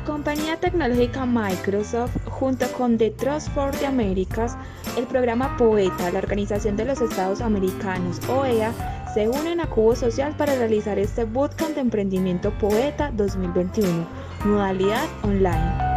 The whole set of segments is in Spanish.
La compañía tecnológica Microsoft, junto con The Trust for the Americas, el programa POETA, la Organización de los Estados Americanos, OEA, se unen a Cubo Social para realizar este Bootcamp de Emprendimiento Poeta 2021, modalidad online.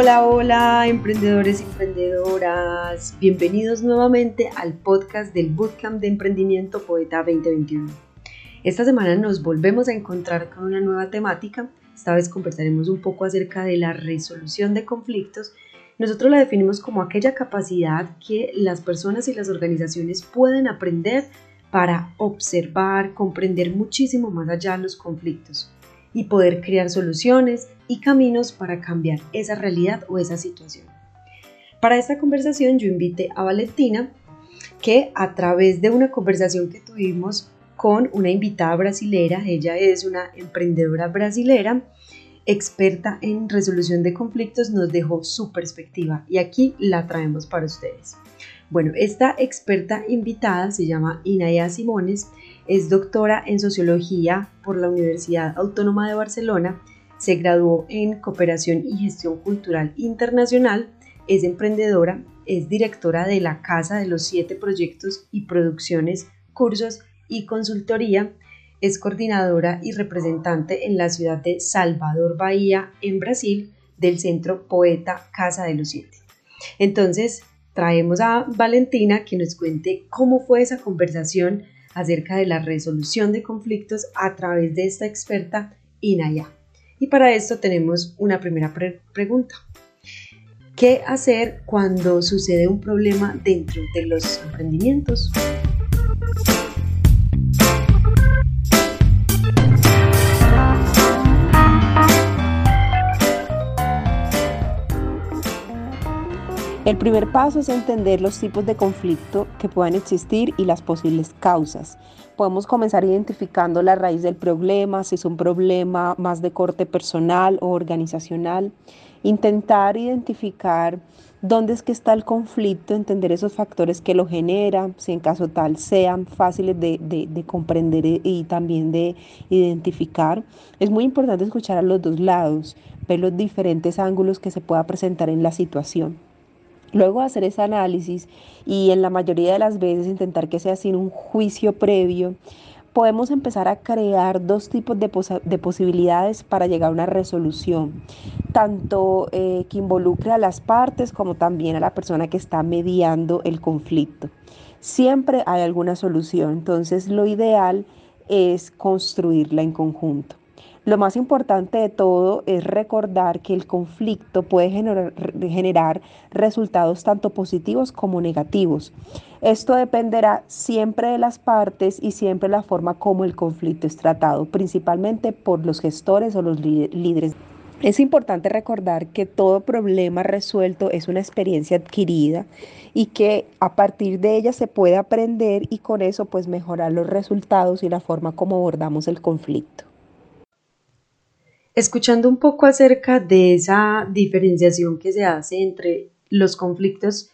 Hola, hola, emprendedores y emprendedoras. Bienvenidos nuevamente al podcast del Bootcamp de Emprendimiento Poeta 2021. Esta semana nos volvemos a encontrar con una nueva temática. Esta vez conversaremos un poco acerca de la resolución de conflictos. Nosotros la definimos como aquella capacidad que las personas y las organizaciones pueden aprender para observar, comprender muchísimo más allá los conflictos y poder crear soluciones y caminos para cambiar esa realidad o esa situación. Para esta conversación yo invité a Valentina que a través de una conversación que tuvimos con una invitada brasilera, ella es una emprendedora brasilera, experta en resolución de conflictos, nos dejó su perspectiva y aquí la traemos para ustedes. Bueno, esta experta invitada se llama Inaya Simones es doctora en sociología por la Universidad Autónoma de Barcelona, se graduó en cooperación y gestión cultural internacional, es emprendedora, es directora de la Casa de los Siete Proyectos y Producciones, Cursos y Consultoría, es coordinadora y representante en la ciudad de Salvador Bahía, en Brasil, del Centro Poeta Casa de los Siete. Entonces, traemos a Valentina que nos cuente cómo fue esa conversación acerca de la resolución de conflictos a través de esta experta Inaya. Y para esto tenemos una primera pregunta. ¿Qué hacer cuando sucede un problema dentro de los emprendimientos? El primer paso es entender los tipos de conflicto que puedan existir y las posibles causas. Podemos comenzar identificando la raíz del problema, si es un problema más de corte personal o organizacional. Intentar identificar dónde es que está el conflicto, entender esos factores que lo generan, si en caso tal sean fáciles de, de comprender y también de identificar. Es muy importante escuchar a los dos lados, ver los diferentes ángulos que se pueda presentar en la situación. Luego hacer ese análisis y en la mayoría de las veces intentar que sea sin un juicio previo, podemos empezar a crear dos tipos de, posibilidades para llegar a una resolución, tanto eh, que involucre a las partes como también a la persona que está mediando el conflicto. Siempre hay alguna solución, entonces lo ideal es construirla en conjunto. Lo más importante de todo es recordar que el conflicto puede generar, resultados tanto positivos como negativos. Esto dependerá siempre de las partes y siempre de la forma como el conflicto es tratado, principalmente por los gestores o los líderes. Es importante recordar que todo problema resuelto es una experiencia adquirida y que a partir de ella se puede aprender y con eso pues mejorar los resultados y la forma como abordamos el conflicto. Escuchando un poco acerca de esa diferenciación que se hace entre los conflictos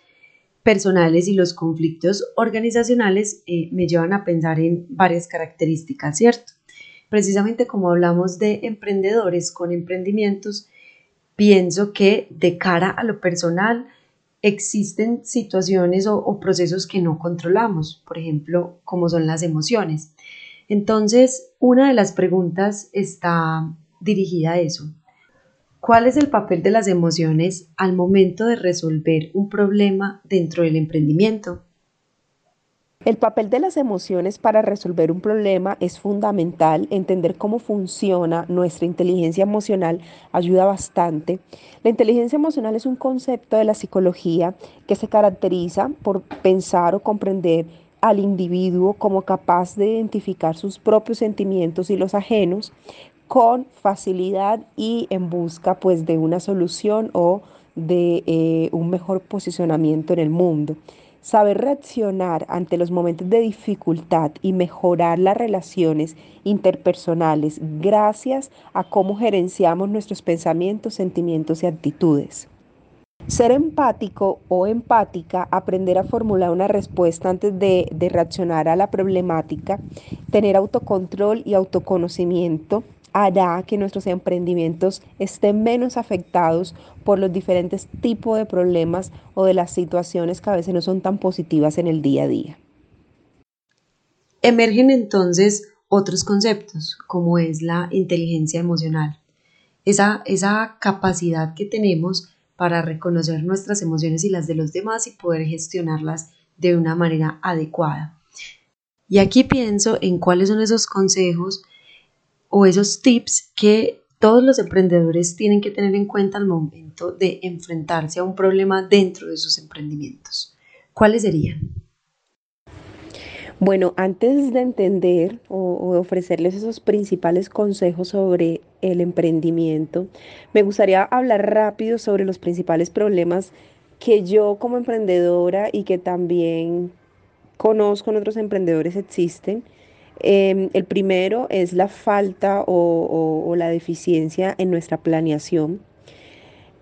personales y los conflictos organizacionales, eh, me llevan a pensar en varias características, ¿cierto? Precisamente como hablamos de emprendedores con emprendimientos, pienso que de cara a lo personal existen situaciones o procesos que no controlamos, por ejemplo, como son las emociones. Entonces, una de las preguntas está dirigida a eso. ¿Cuál es el papel de las emociones al momento de resolver un problema dentro del emprendimiento? El papel de las emociones para resolver un problema es fundamental. Entender cómo funciona nuestra inteligencia emocional ayuda bastante. La inteligencia emocional es un concepto de la psicología que se caracteriza por pensar o comprender al individuo como capaz de identificar sus propios sentimientos y los ajenos, con facilidad y en busca pues de una solución o de eh, un mejor posicionamiento en el mundo. Saber reaccionar ante los momentos de dificultad y mejorar las relaciones interpersonales gracias a cómo gerenciamos nuestros pensamientos, sentimientos y actitudes. Ser empático o empática, aprender a formular una respuesta antes de, de, reaccionar a la problemática, tener autocontrol y autoconocimiento hará que nuestros emprendimientos estén menos afectados por los diferentes tipos de problemas o de las situaciones que a veces no son tan positivas en el día a día. Emergen entonces otros conceptos, como es la inteligencia emocional. Esa, esa capacidad que tenemos para reconocer nuestras emociones y las de los demás y poder gestionarlas de una manera adecuada. Y aquí pienso en cuáles son esos consejos o esos tips que todos los emprendedores tienen que tener en cuenta al momento de enfrentarse a un problema dentro de sus emprendimientos. ¿Cuáles serían? Bueno, antes de entender o, ofrecerles esos principales consejos sobre el emprendimiento, me gustaría hablar rápido sobre los principales problemas que yo como emprendedora y que también conozco en otros emprendedores existen. Em, el primero es la falta o, la deficiencia en nuestra planeación.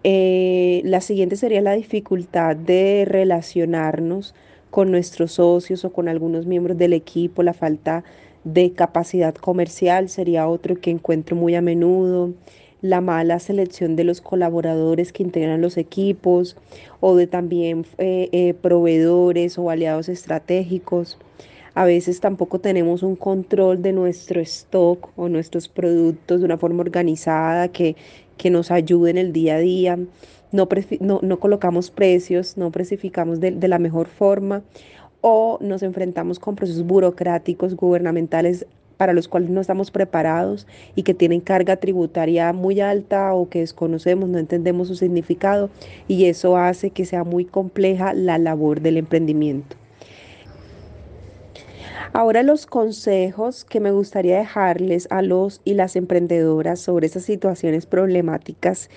Eh, la siguiente sería la dificultad de relacionarnos con nuestros socios o con algunos miembros del equipo, la falta de capacidad comercial sería otro que encuentro muy a menudo, la mala selección de los colaboradores que integran los equipos o de también eh, eh, proveedores o aliados estratégicos. A veces tampoco tenemos un control de nuestro stock o nuestros productos de una forma organizada que, que nos ayude en el día a día no, colocamos precios, no precificamos de, de la mejor forma o nos enfrentamos con procesos burocráticos, gubernamentales para los cuales no estamos preparados y que tienen carga tributaria muy alta o que desconocemos, no entendemos su significado y eso hace que sea muy compleja la labor del emprendimiento. Ahora los consejos que me gustaría dejarles a los y las emprendedoras sobre esas situaciones problemáticas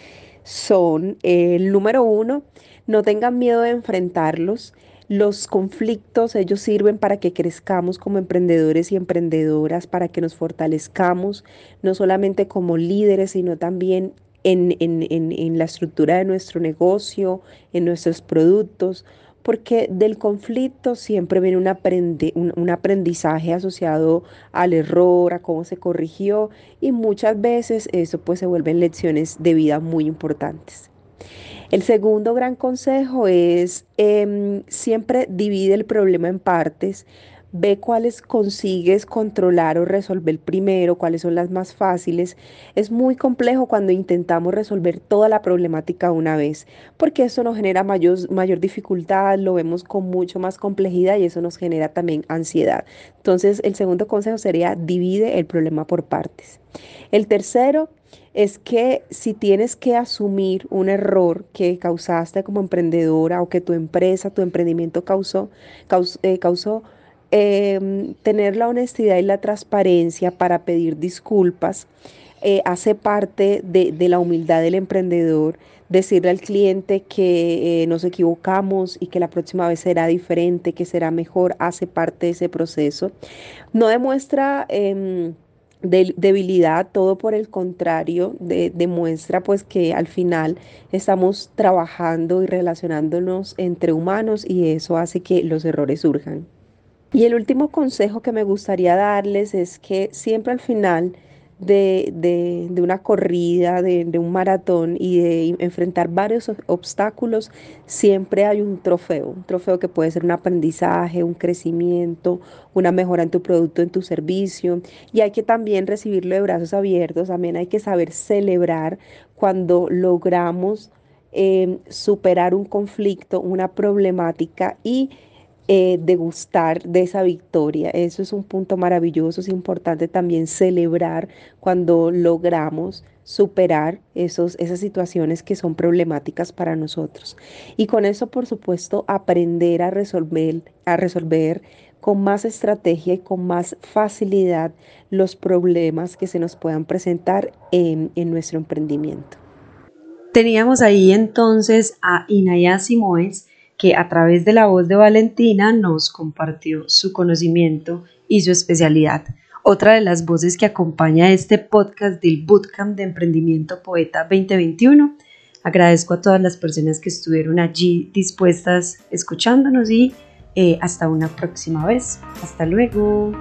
son, el número uno, no tengan miedo de enfrentarlos. Los conflictos, ellos sirven para que crezcamos como emprendedores y emprendedoras, para que nos fortalezcamos, no solamente como líderes, sino también en, en la estructura de nuestro negocio, en nuestros productos porque del conflicto siempre viene un, un, aprendizaje asociado al error, a cómo se corrigió y muchas veces eso pues se vuelven lecciones de vida muy importantes. El segundo gran consejo es em, siempre divide el problema en partes ve cuáles consigues controlar o resolver primero, cuáles son las más fáciles. Es muy complejo cuando intentamos resolver toda la problemática una vez, porque eso nos genera mayor, mayor dificultad, lo vemos con mucho más complejidad y eso nos genera también ansiedad. Entonces, el segundo consejo sería divide el problema por partes. El tercero es que si tienes que asumir un error que causaste como emprendedora o que tu empresa, tu emprendimiento causó, eh, causó Em, tener la honestidad y la transparencia para pedir disculpas eh, hace parte de, la humildad del emprendedor. Decirle al cliente que eh, nos equivocamos y que la próxima vez será diferente, que será mejor, hace parte de ese proceso. No demuestra em, debilidad, todo por el contrario, demuestra pues que al final estamos trabajando y relacionándonos entre humanos y eso hace que los errores surjan. Y el último consejo que me gustaría darles es que siempre al final de, una corrida, de, un maratón y de enfrentar varios obstáculos, siempre hay un trofeo, un trofeo que puede ser un aprendizaje, un crecimiento, una mejora en tu producto, en tu servicio. Y hay que también recibirlo de brazos abiertos, también hay que saber celebrar cuando logramos eh, superar un conflicto, una problemática y eh, degustar de esa victoria. Eso es un punto maravilloso, es importante también celebrar cuando logramos superar esos, esas situaciones que son problemáticas para nosotros. Y con eso, por supuesto, aprender a resolver, a resolver con más estrategia y con más facilidad los problemas que se nos puedan presentar en, en nuestro emprendimiento. Teníamos ahí entonces a Inaya Simoes, que a través de la voz de Valentina nos compartió su conocimiento y su especialidad. Otra de las voces que acompaña este podcast del Bootcamp de Emprendimiento Poeta 2021 Agradezco a todas las personas que estuvieron allí dispuestas escuchándonos y eh, hasta una próxima vez. Hasta luego.